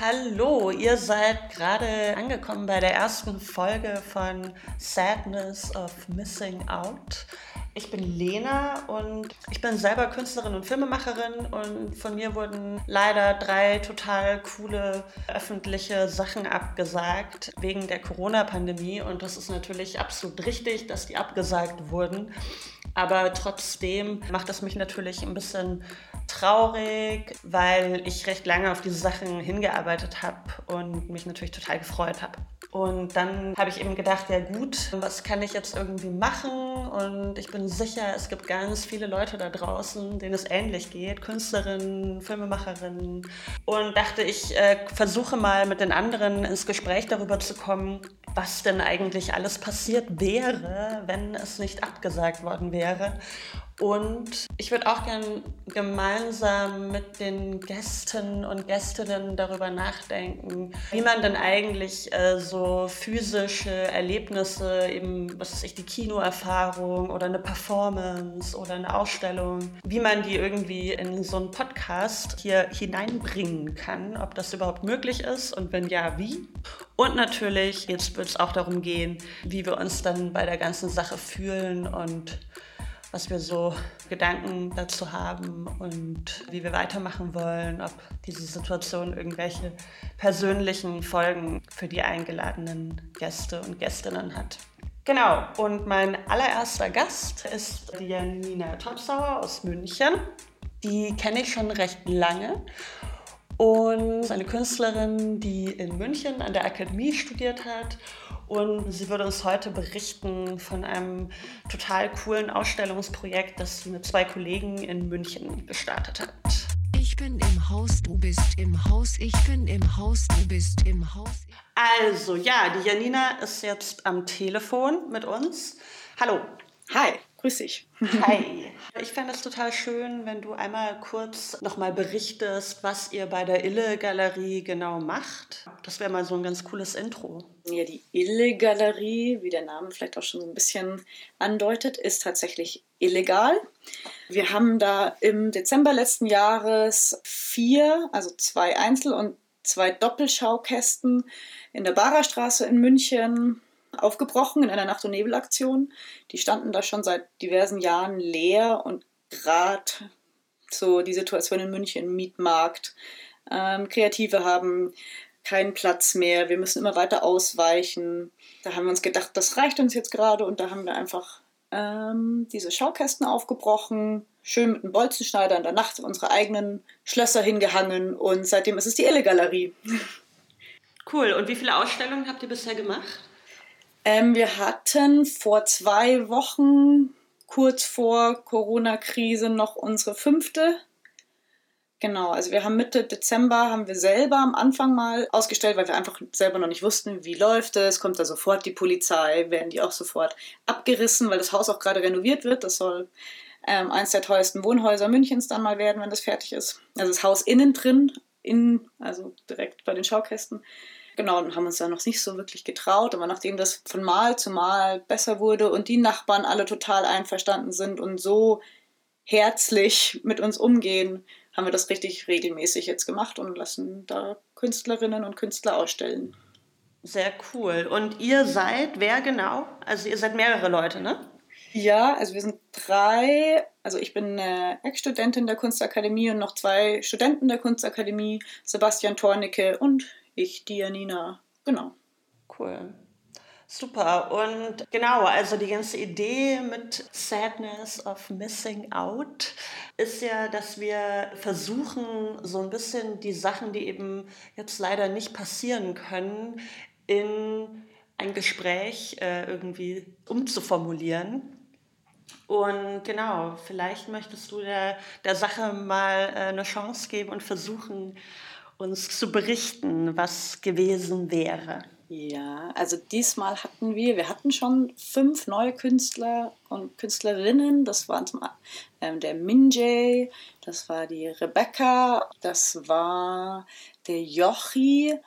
Hallo, ihr seid gerade angekommen bei der ersten Folge von Sadness of Missing Out. Ich bin Lena und ich bin selber Künstlerin und Filmemacherin und von mir wurden leider drei total coole öffentliche Sachen abgesagt wegen der Corona-Pandemie und das ist natürlich absolut richtig, dass die abgesagt wurden. Aber trotzdem macht es mich natürlich ein bisschen traurig, weil ich recht lange auf diese Sachen hingearbeitet habe und mich natürlich total gefreut habe. Und dann habe ich eben gedacht, ja gut, was kann ich jetzt irgendwie machen? Und ich bin sicher, es gibt ganz viele Leute da draußen, denen es ähnlich geht, Künstlerinnen, Filmemacherinnen. Und dachte, ich äh, versuche mal mit den anderen ins Gespräch darüber zu kommen, was denn eigentlich alles passiert wäre, wenn es nicht abgesagt worden wäre. Und ich würde auch gern gemeinsam mit den Gästen und Gästinnen darüber nachdenken, wie man denn eigentlich äh, so physische Erlebnisse, eben, was weiß ich, die Kinoerfahrung oder eine Performance oder eine Ausstellung, wie man die irgendwie in so einen Podcast hier hineinbringen kann, ob das überhaupt möglich ist und wenn ja, wie. Und natürlich, jetzt wird es auch darum gehen, wie wir uns dann bei der ganzen Sache fühlen und was wir so Gedanken dazu haben und wie wir weitermachen wollen, ob diese Situation irgendwelche persönlichen Folgen für die eingeladenen Gäste und Gästinnen hat. Genau, und mein allererster Gast ist Janina Topsauer aus München. Die kenne ich schon recht lange und eine Künstlerin, die in München an der Akademie studiert hat und sie würde uns heute berichten von einem total coolen Ausstellungsprojekt, das sie mit zwei Kollegen in München gestartet hat. Ich bin im Haus, du bist im Haus, ich bin im Haus, du bist im Haus. Also ja, die Janina ist jetzt am Telefon mit uns. Hallo. Hi. Grüß dich. Hi. Ich fände es total schön, wenn du einmal kurz nochmal berichtest, was ihr bei der Ille-Galerie genau macht. Das wäre mal so ein ganz cooles Intro. Ja, die Ille-Galerie, wie der Name vielleicht auch schon so ein bisschen andeutet, ist tatsächlich illegal. Wir haben da im Dezember letzten Jahres vier, also zwei Einzel- und zwei Doppelschaukästen in der Barerstraße in München aufgebrochen in einer Nacht- und Nebelaktion. Die standen da schon seit diversen Jahren leer und gerade so die Situation in München, Mietmarkt, ähm, Kreative haben keinen Platz mehr, wir müssen immer weiter ausweichen. Da haben wir uns gedacht, das reicht uns jetzt gerade und da haben wir einfach ähm, diese Schaukästen aufgebrochen, schön mit einem Bolzenschneider in der Nacht unsere eigenen Schlösser hingehangen und seitdem ist es die Elle-Galerie. Cool. Und wie viele Ausstellungen habt ihr bisher gemacht? Ähm, wir hatten vor zwei Wochen, kurz vor Corona-Krise, noch unsere fünfte. Genau, also wir haben Mitte Dezember haben wir selber am Anfang mal ausgestellt, weil wir einfach selber noch nicht wussten, wie läuft es, kommt da sofort die Polizei, werden die auch sofort abgerissen, weil das Haus auch gerade renoviert wird. Das soll ähm, eins der teuersten Wohnhäuser Münchens dann mal werden, wenn das fertig ist. Also das Haus innen drin, in, also direkt bei den Schaukästen genau, und haben uns da noch nicht so wirklich getraut. Aber nachdem das von Mal zu Mal besser wurde und die Nachbarn alle total einverstanden sind und so herzlich mit uns umgehen, haben wir das richtig regelmäßig jetzt gemacht und lassen da Künstlerinnen und Künstler ausstellen. Sehr cool. Und ihr seid wer genau? Also ihr seid mehrere Leute, ne? Ja, also wir sind drei. Also ich bin eine Ex-Studentin der Kunstakademie und noch zwei Studenten der Kunstakademie, Sebastian Tornicke und ich, die Janina. Genau. Cool. Super. Und genau, also die ganze Idee mit Sadness of Missing Out ist ja, dass wir versuchen, so ein bisschen die Sachen, die eben jetzt leider nicht passieren können, in ein Gespräch äh, irgendwie umzuformulieren. Und genau, vielleicht möchtest du der, der Sache mal äh, eine Chance geben und versuchen, uns zu berichten, was gewesen wäre. Ja, also diesmal hatten wir, wir hatten schon fünf neue Künstler und Künstlerinnen. Das waren zum ähm, der Minjay, das war die Rebecca, das war der Jochi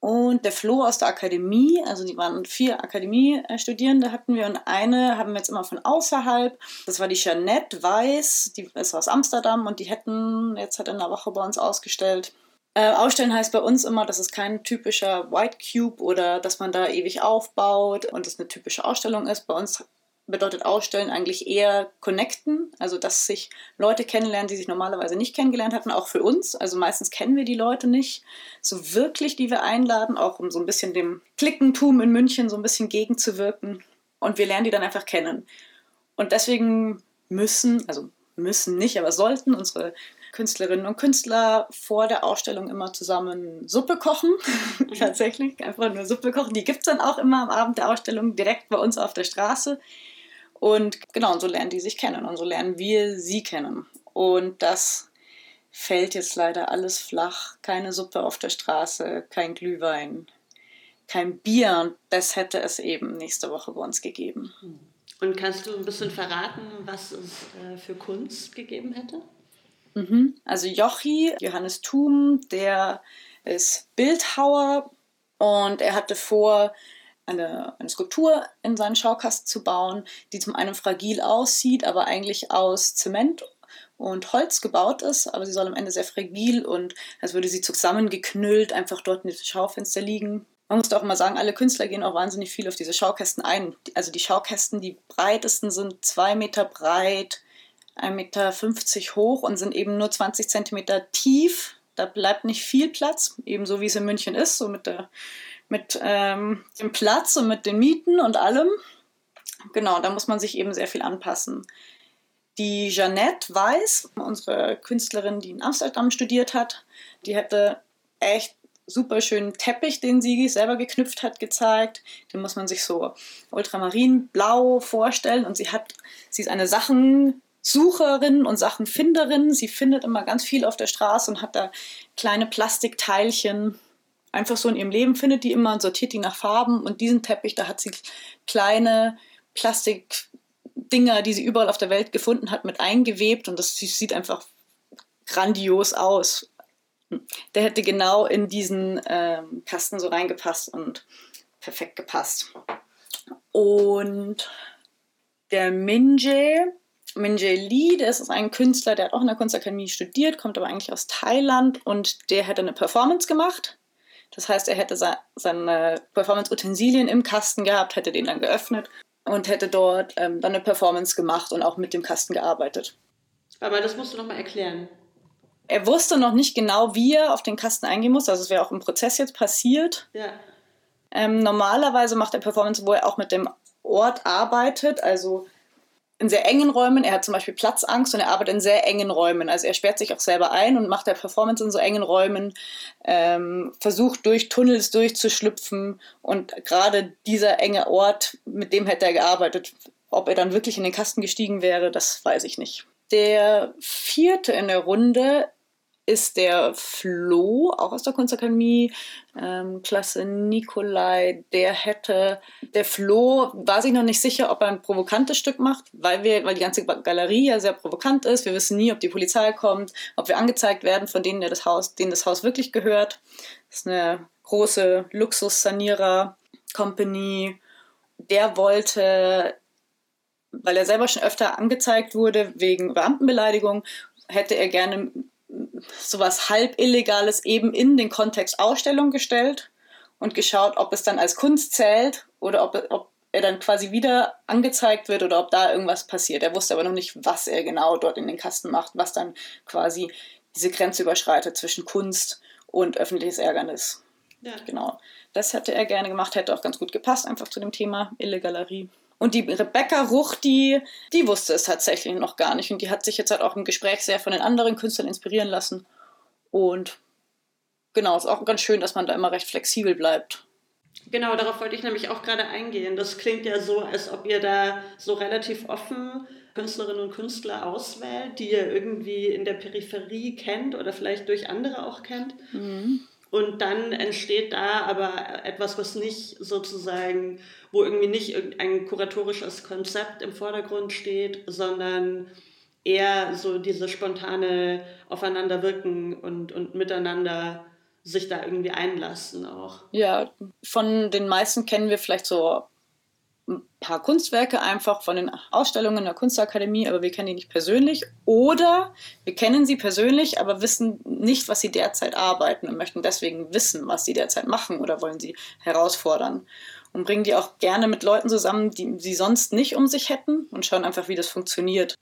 und der Flo aus der Akademie, also die waren vier Akademie-Studierende hatten wir und eine haben wir jetzt immer von außerhalb. Das war die Jeanette Weiß, die ist aus Amsterdam und die hätten jetzt hat in einer Woche bei uns ausgestellt. Äh, ausstellen heißt bei uns immer, dass es kein typischer White Cube oder dass man da ewig aufbaut und es eine typische Ausstellung ist. Bei uns bedeutet Ausstellen eigentlich eher connecten, also dass sich Leute kennenlernen, die sich normalerweise nicht kennengelernt hatten, auch für uns. Also meistens kennen wir die Leute nicht so wirklich, die wir einladen, auch um so ein bisschen dem Klickentum in München so ein bisschen gegenzuwirken. Und wir lernen die dann einfach kennen. Und deswegen müssen, also müssen nicht, aber sollten unsere Künstlerinnen und Künstler vor der Ausstellung immer zusammen Suppe kochen. Tatsächlich, einfach nur Suppe kochen. Die gibt es dann auch immer am Abend der Ausstellung direkt bei uns auf der Straße. Und genau, und so lernen die sich kennen und so lernen wir sie kennen. Und das fällt jetzt leider alles flach. Keine Suppe auf der Straße, kein Glühwein, kein Bier. Und das hätte es eben nächste Woche bei uns gegeben. Und kannst du ein bisschen verraten, was es äh, für Kunst gegeben hätte? Mhm. Also Jochi, Johannes Thum, der ist Bildhauer und er hatte vor, eine, eine Skulptur in seinen Schaukasten zu bauen, die zum einen fragil aussieht, aber eigentlich aus Zement und Holz gebaut ist, aber sie soll am Ende sehr fragil und als würde sie zusammengeknüllt einfach dort in diesem Schaufenster liegen. Man muss auch immer sagen, alle Künstler gehen auch wahnsinnig viel auf diese Schaukästen ein. Also die Schaukästen, die breitesten sind zwei Meter breit, 1,50 Meter hoch und sind eben nur 20 Zentimeter tief. Da bleibt nicht viel Platz, ebenso wie es in München ist, so mit der mit ähm, dem Platz und mit den Mieten und allem. Genau, da muss man sich eben sehr viel anpassen. Die Jeannette Weiß, unsere Künstlerin, die in Amsterdam studiert hat, die hätte echt super schönen Teppich, den sie selber geknüpft hat, gezeigt. Den muss man sich so ultramarinblau vorstellen. Und sie hat, sie ist eine Sachensucherin und Sachenfinderin. Sie findet immer ganz viel auf der Straße und hat da kleine Plastikteilchen einfach so in ihrem Leben findet die immer und sortiert die nach Farben. Und diesen Teppich, da hat sie kleine Plastikdinger, die sie überall auf der Welt gefunden hat, mit eingewebt. Und das sieht einfach grandios aus. Der hätte genau in diesen ähm, Kasten so reingepasst und perfekt gepasst. Und der Minje, Minje Lee, der ist ein Künstler, der hat auch in der Kunstakademie studiert, kommt aber eigentlich aus Thailand und der hätte eine Performance gemacht das heißt, er hätte seine Performance-Utensilien im Kasten gehabt, hätte den dann geöffnet und hätte dort ähm, dann eine Performance gemacht und auch mit dem Kasten gearbeitet. Aber das musst du nochmal erklären. Er wusste noch nicht genau, wie er auf den Kasten eingehen muss. Also es wäre auch im Prozess jetzt passiert. Ja. Ähm, normalerweise macht er Performance, wo er auch mit dem Ort arbeitet. Also in sehr engen Räumen. Er hat zum Beispiel Platzangst und er arbeitet in sehr engen Räumen. Also er sperrt sich auch selber ein und macht der Performance in so engen Räumen, ähm, versucht durch Tunnels durchzuschlüpfen und gerade dieser enge Ort, mit dem hätte er gearbeitet. Ob er dann wirklich in den Kasten gestiegen wäre, das weiß ich nicht. Der vierte in der Runde ist der Flo, auch aus der Kunstakademie, ähm, Klasse Nikolai, der hätte, der Flo war sich noch nicht sicher, ob er ein provokantes Stück macht, weil wir, weil die ganze Galerie ja sehr provokant ist. Wir wissen nie, ob die Polizei kommt, ob wir angezeigt werden von denen, der das Haus, denen das Haus wirklich gehört. Das ist eine große Luxussanierer-Company. Der wollte, weil er selber schon öfter angezeigt wurde wegen Beamtenbeleidigung, hätte er gerne sowas halb Illegales eben in den Kontext Ausstellung gestellt und geschaut, ob es dann als Kunst zählt oder ob, ob er dann quasi wieder angezeigt wird oder ob da irgendwas passiert. Er wusste aber noch nicht, was er genau dort in den Kasten macht, was dann quasi diese Grenze überschreitet zwischen Kunst und öffentliches Ärgernis. Ja. Genau. Das hätte er gerne gemacht, hätte auch ganz gut gepasst, einfach zu dem Thema Illegalerie. Und die Rebecca Ruch, die, die wusste es tatsächlich noch gar nicht. Und die hat sich jetzt halt auch im Gespräch sehr von den anderen Künstlern inspirieren lassen. Und genau, ist auch ganz schön, dass man da immer recht flexibel bleibt. Genau, darauf wollte ich nämlich auch gerade eingehen. Das klingt ja so, als ob ihr da so relativ offen Künstlerinnen und Künstler auswählt, die ihr irgendwie in der Peripherie kennt oder vielleicht durch andere auch kennt. Mhm. Und dann entsteht da aber etwas, was nicht sozusagen, wo irgendwie nicht ein kuratorisches Konzept im Vordergrund steht, sondern eher so diese spontane Aufeinanderwirken und, und miteinander sich da irgendwie einlassen auch. Ja, von den meisten kennen wir vielleicht so ein paar Kunstwerke einfach von den Ausstellungen der Kunstakademie, aber wir kennen die nicht persönlich. Oder wir kennen sie persönlich, aber wissen nicht, was sie derzeit arbeiten und möchten deswegen wissen, was sie derzeit machen oder wollen sie herausfordern. Und bringen die auch gerne mit Leuten zusammen, die sie sonst nicht um sich hätten und schauen einfach, wie das funktioniert.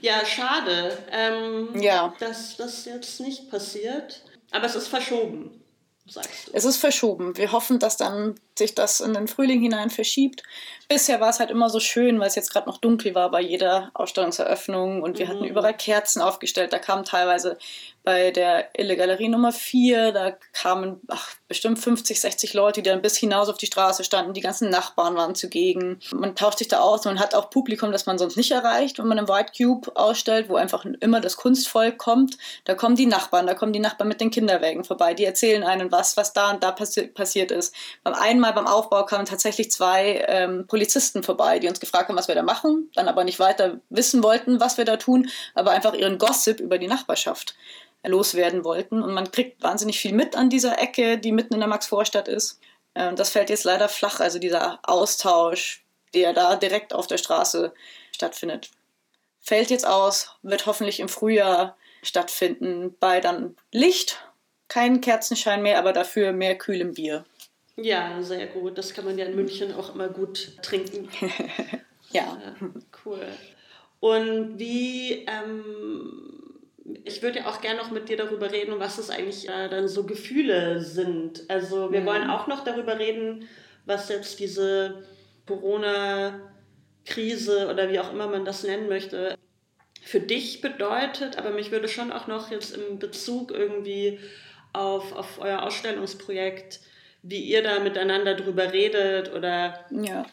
Ja, schade, ähm, Ja. dass das jetzt nicht passiert. Aber es ist verschoben, sagst du. Es ist verschoben. Wir hoffen, dass dann sich das in den Frühling hinein verschiebt. Bisher war es halt immer so schön, weil es jetzt gerade noch dunkel war bei jeder Ausstellungseröffnung und wir Mhm. hatten überall Kerzen aufgestellt. Da kamen teilweise bei der Illegalerie Nummer 4, da kamen ach, bestimmt 50, 60 Leute, die dann bis hinaus auf die Straße standen. Die ganzen Nachbarn waren zugegen. Man tauscht sich da aus. Man hat auch Publikum, das man sonst nicht erreicht, wenn man im White Cube ausstellt, wo einfach immer das Kunstvolk kommt. Da kommen die Nachbarn, da kommen die Nachbarn mit den Kinderwägen vorbei. Die erzählen einen was, was da und da passi passiert ist. Beim einmal beim Aufbau kamen tatsächlich zwei ähm, Polizisten vorbei, die uns gefragt haben, was wir da machen, dann aber nicht weiter wissen wollten, was wir da tun, aber einfach ihren Gossip über die Nachbarschaft loswerden wollten. Und man kriegt wahnsinnig viel mit an dieser Ecke, die mitten in der Maxvorstadt ist. Äh, Und das fällt jetzt leider flach, also dieser Austausch, der da direkt auf der Straße stattfindet. Fällt jetzt aus, wird hoffentlich im Frühjahr stattfinden, bei dann Licht, kein Kerzenschein mehr, aber dafür mehr kühlem Bier. Ja, sehr gut. Das kann man ja in München auch immer gut trinken. Ja. Ja, cool. Und wie, ähm, ich würde ja auch gerne noch mit dir darüber reden, was es eigentlich äh, dann so Gefühle sind. Also wir Mhm. wollen auch noch darüber reden, was jetzt diese Corona-Krise oder wie auch immer man das nennen möchte, für dich bedeutet. Aber mich würde schon auch noch jetzt im Bezug irgendwie auf, auf euer Ausstellungsprojekt, wie ihr da miteinander drüber redet oder Ja.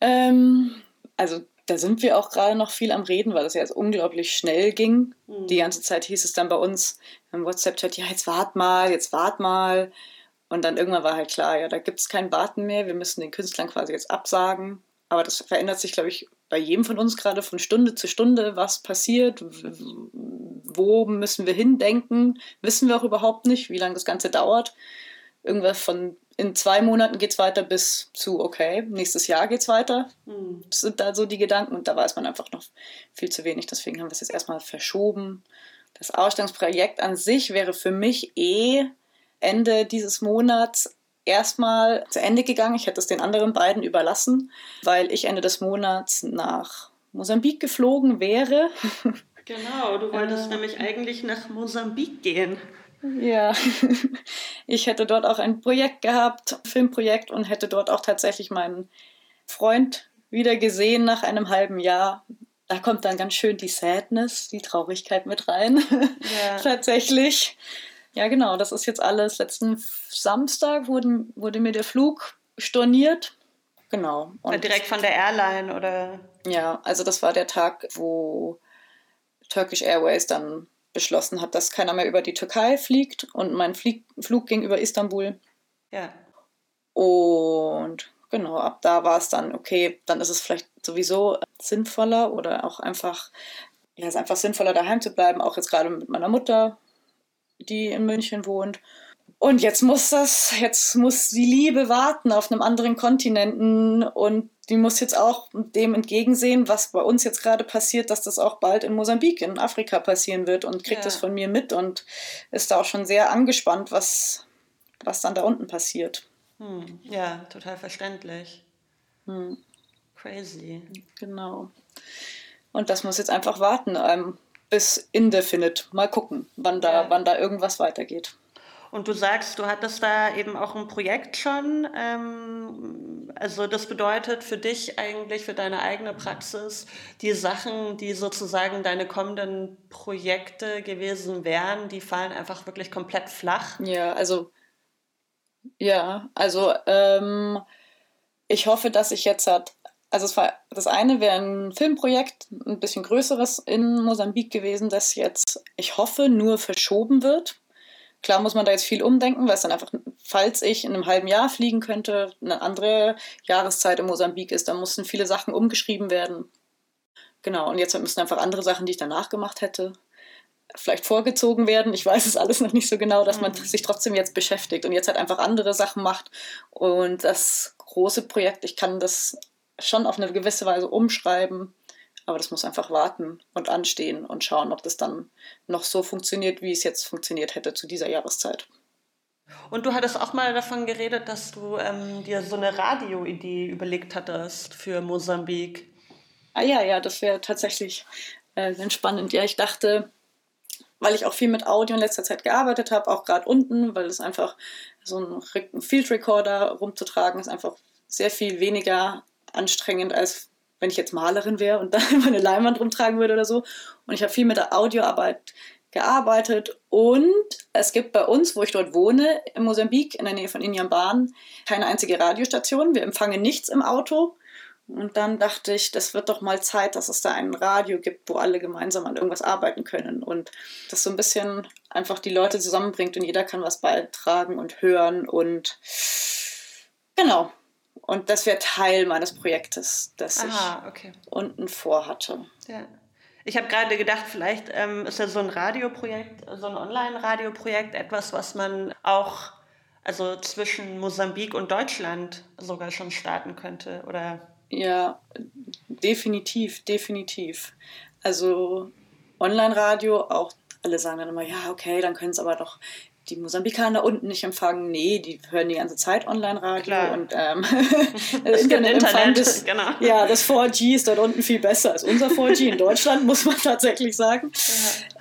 Ähm, also da sind wir auch gerade noch viel am Reden, weil das ja jetzt unglaublich schnell ging. Mhm. Die ganze Zeit hieß es dann bei uns im WhatsApp-Chat, ja, jetzt wart mal, jetzt wart mal. Und dann irgendwann war halt klar, ja, da gibt es kein Warten mehr, wir müssen den Künstlern quasi jetzt absagen. Aber das verändert sich, glaube ich, bei jedem von uns gerade von Stunde zu Stunde, was passiert, wo müssen wir hindenken, wissen wir auch überhaupt nicht, wie lange das Ganze dauert. Irgendwas von in zwei Monaten geht es weiter bis zu, okay, nächstes Jahr geht es weiter. Hm. Das sind da so die Gedanken und da weiß man einfach noch viel zu wenig. Deswegen haben wir es jetzt erstmal verschoben. Das Ausstellungsprojekt an sich wäre für mich eh Ende dieses Monats erstmal zu Ende gegangen. Ich hätte es den anderen beiden überlassen, weil ich Ende des Monats nach Mosambik geflogen wäre. Genau, du wolltest Äh. nämlich eigentlich nach Mosambik gehen. Ja, ich hätte dort auch ein Projekt gehabt, ein Filmprojekt und hätte dort auch tatsächlich meinen Freund wieder gesehen nach einem halben Jahr. Da kommt dann ganz schön die Sadness, die Traurigkeit mit rein. Ja. tatsächlich. Ja, genau, das ist jetzt alles. Letzten Samstag wurde, wurde mir der Flug storniert. Genau. Und Direkt von der Airline oder. ja, also das war der Tag, wo Turkish Airways dann beschlossen hat, dass keiner mehr über die Türkei fliegt und mein Flieg Flug ging über Istanbul. Ja. Und genau, ab da war es dann, okay, dann ist es vielleicht sowieso sinnvoller oder auch einfach, ja, es ist einfach sinnvoller, daheim zu bleiben, auch jetzt gerade mit meiner Mutter, die in München wohnt. Und jetzt muss das, jetzt muss die Liebe warten auf einem anderen Kontinenten und die muss jetzt auch dem entgegensehen, was bei uns jetzt gerade passiert, dass das auch bald in Mosambik, in Afrika passieren wird und kriegt Ja. das von mir mit und ist da auch schon sehr angespannt, was, was dann da unten passiert. Hm. Ja, total verständlich. Hm. Crazy. Genau. Und das muss jetzt einfach warten, ähm, bis indefinite. Mal gucken, wann da, Ja. wann da irgendwas weitergeht. Und du sagst, du hattest da eben auch ein Projekt schon. Ähm, also das bedeutet für dich eigentlich, für deine eigene Praxis, die Sachen, die sozusagen deine kommenden Projekte gewesen wären, die fallen einfach wirklich komplett flach. Ja, also, ja, also, ähm, ich hoffe, dass ich jetzt hat, also es war, das eine wäre ein Filmprojekt, ein bisschen größeres in Mosambik gewesen, das jetzt, ich hoffe, nur verschoben wird. Klar muss man da jetzt viel umdenken, weil es dann einfach, falls ich in einem halben Jahr fliegen könnte, eine andere Jahreszeit in Mosambik ist, dann mussten viele Sachen umgeschrieben werden. Genau, und jetzt müssen einfach andere Sachen, die ich danach gemacht hätte, vielleicht vorgezogen werden. Ich weiß es alles noch nicht so genau, dass man Mhm. sich trotzdem jetzt beschäftigt und jetzt halt einfach andere Sachen macht. Und das große Projekt, ich kann das schon auf eine gewisse Weise umschreiben, aber das muss einfach warten und anstehen und schauen, ob das dann noch so funktioniert, wie es jetzt funktioniert hätte zu dieser Jahreszeit. Und du hattest auch mal davon geredet, dass du ähm, dir so eine Radioidee überlegt hattest für Mosambik. Ah ja, ja, das wäre tatsächlich äh, ganz spannend. Ja, ich dachte, weil ich auch viel mit Audio in letzter Zeit gearbeitet habe, auch gerade unten, weil es einfach so ein Re- ein Field Recorder rumzutragen ist einfach sehr viel weniger anstrengend, als wenn ich jetzt Malerin wäre und dann meine Leinwand rumtragen würde oder so. Und ich habe viel mit der Audioarbeit gearbeitet und es gibt bei uns, wo ich dort wohne, in Mosambik, in der Nähe von Injamban, keine einzige Radiostation. Wir empfangen nichts im Auto. Und dann dachte ich, das wird doch mal Zeit, dass es da ein Radio gibt, wo alle gemeinsam an irgendwas arbeiten können. Und das so ein bisschen einfach die Leute zusammenbringt und jeder kann was beitragen und hören. Und genau. Und das wäre Teil meines Projektes, das Aha, okay. ich unten vorhatte. Ja. Ich habe gerade gedacht, vielleicht ähm, ist ja so ein Radioprojekt, so ein Online-Radioprojekt etwas, was man auch also zwischen Mosambik und Deutschland sogar schon starten könnte. Oder Ja, definitiv, definitiv. Also Online-Radio, auch alle sagen dann immer, ja, okay, dann können es aber doch die Mosambikaner unten nicht empfangen. Nee, die hören die ganze Zeit Online-Radio und ähm, Internetempfang Internet, ist, genau. ja, das 4G ist dort unten viel besser als unser 4G in Deutschland, muss man tatsächlich sagen.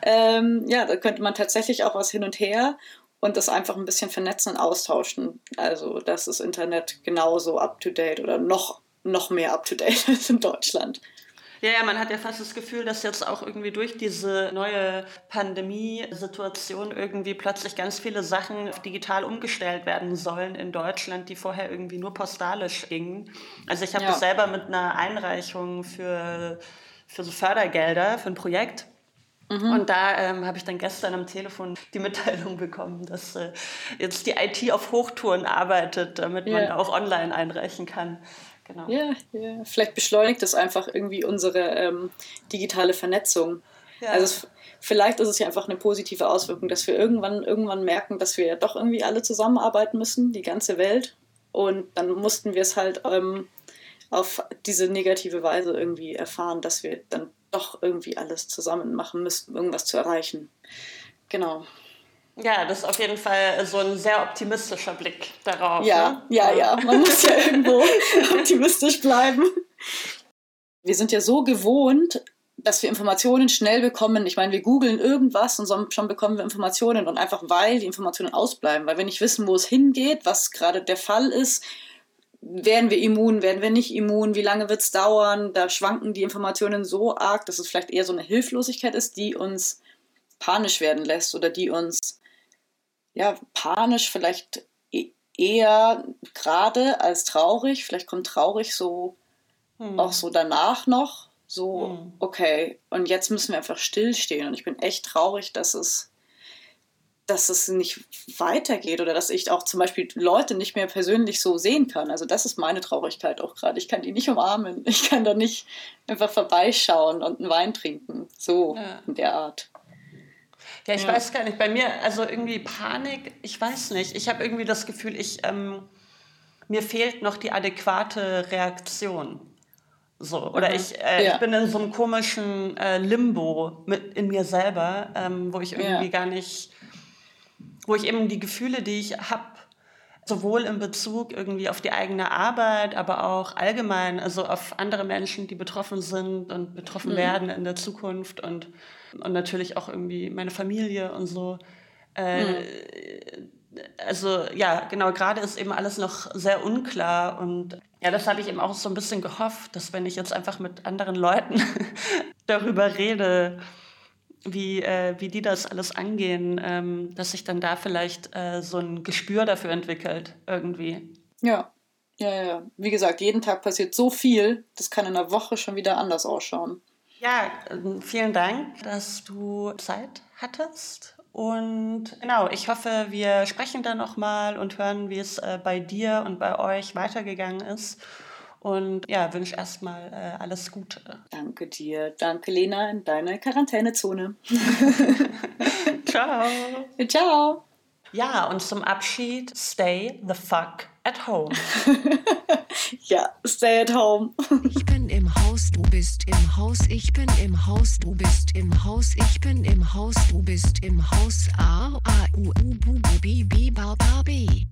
Ähm, ja, da könnte man tatsächlich auch was hin und her und das einfach ein bisschen vernetzen und austauschen. Also, dass das Internet genauso up-to-date oder noch, noch mehr up-to-date ist in Deutschland. Ja, ja, man hat ja fast das Gefühl, dass jetzt auch irgendwie durch diese neue Pandemiesituation irgendwie plötzlich ganz viele Sachen digital umgestellt werden sollen in Deutschland, die vorher irgendwie nur postalisch gingen. Also ich habe Ja. das selber mit einer Einreichung für, für so Fördergelder für ein Projekt. Und da ähm, habe ich dann gestern am Telefon die Mitteilung bekommen, dass äh, jetzt die IT auf Hochtouren arbeitet, damit man Ja. auch online einreichen kann. Genau. Ja, ja. Vielleicht beschleunigt es einfach irgendwie unsere ähm, digitale Vernetzung. Ja. Also es, vielleicht ist es ja einfach eine positive Auswirkung, dass wir irgendwann, irgendwann merken, dass wir ja doch irgendwie alle zusammenarbeiten müssen, die ganze Welt. Und dann mussten wir es halt ähm, auf diese negative Weise irgendwie erfahren, dass wir dann doch irgendwie alles zusammen machen müssten, um irgendwas zu erreichen. Genau. Ja, das ist auf jeden Fall so ein sehr optimistischer Blick darauf. Ja, ne? ja, ja. Man muss ja irgendwo optimistisch bleiben. Wir sind ja so gewohnt, dass wir Informationen schnell bekommen. Ich meine, wir googeln irgendwas und schon bekommen wir Informationen und einfach weil die Informationen ausbleiben, weil wir nicht wissen, wo es hingeht, was gerade der Fall ist, werden wir immun, werden wir nicht immun, wie lange wird es dauern, da schwanken die Informationen so arg, dass es vielleicht eher so eine Hilflosigkeit ist, die uns panisch werden lässt oder die uns ja panisch vielleicht e- eher gerade als traurig, vielleicht kommt traurig so Hm. auch so danach noch, so, Mhm. okay, und jetzt müssen wir einfach stillstehen. Und ich bin echt traurig, dass es, dass es nicht weitergeht oder dass ich auch zum Beispiel Leute nicht mehr persönlich so sehen kann. Also das ist meine Traurigkeit auch gerade. Ich kann die nicht umarmen. Ich kann da nicht einfach vorbeischauen und einen Wein trinken. So Ja. in der Art. Ja, ich Ja. weiß gar nicht. Bei mir, also irgendwie Panik, ich weiß nicht. Ich habe irgendwie das Gefühl, ich, ähm, mir fehlt noch die adäquate Reaktion. So, oder Mhm. ich, äh, Ja. ich bin in so einem komischen äh, Limbo mit in mir selber, ähm, wo ich irgendwie Ja. gar nicht, wo ich eben die Gefühle, die ich habe, sowohl in Bezug irgendwie auf die eigene Arbeit, aber auch allgemein, also auf andere Menschen, die betroffen sind und betroffen Mhm. werden in der Zukunft und, und natürlich auch irgendwie meine Familie und so. Äh, Mhm. Also ja, genau, gerade ist eben alles noch sehr unklar und ja, das habe ich eben auch so ein bisschen gehofft, dass wenn ich jetzt einfach mit anderen Leuten darüber rede, wie, äh, wie die das alles angehen, ähm, dass sich dann da vielleicht äh, so ein Gespür dafür entwickelt irgendwie. Ja. Ja, ja, ja. Wie gesagt, jeden Tag passiert so viel, das kann in einer Woche schon wieder anders ausschauen. Ja, ähm, vielen Dank, dass du Zeit hattest. Und genau, ich hoffe, wir sprechen dann nochmal und hören, wie es äh, bei dir und bei euch weitergegangen ist. Und ja, wünsche erstmal äh, alles Gute. Danke dir. Danke, Lena, in deiner Quarantänezone. Ciao. Ciao. Ja, und zum Abschied, stay the fuck at home. Ja, stay at home. Ich bin im Haus, du bist im Haus, ich bin im Haus, du bist im Haus, ich bin im Haus, du bist im Haus. A, A, U, U, Bu, Bu, Bi,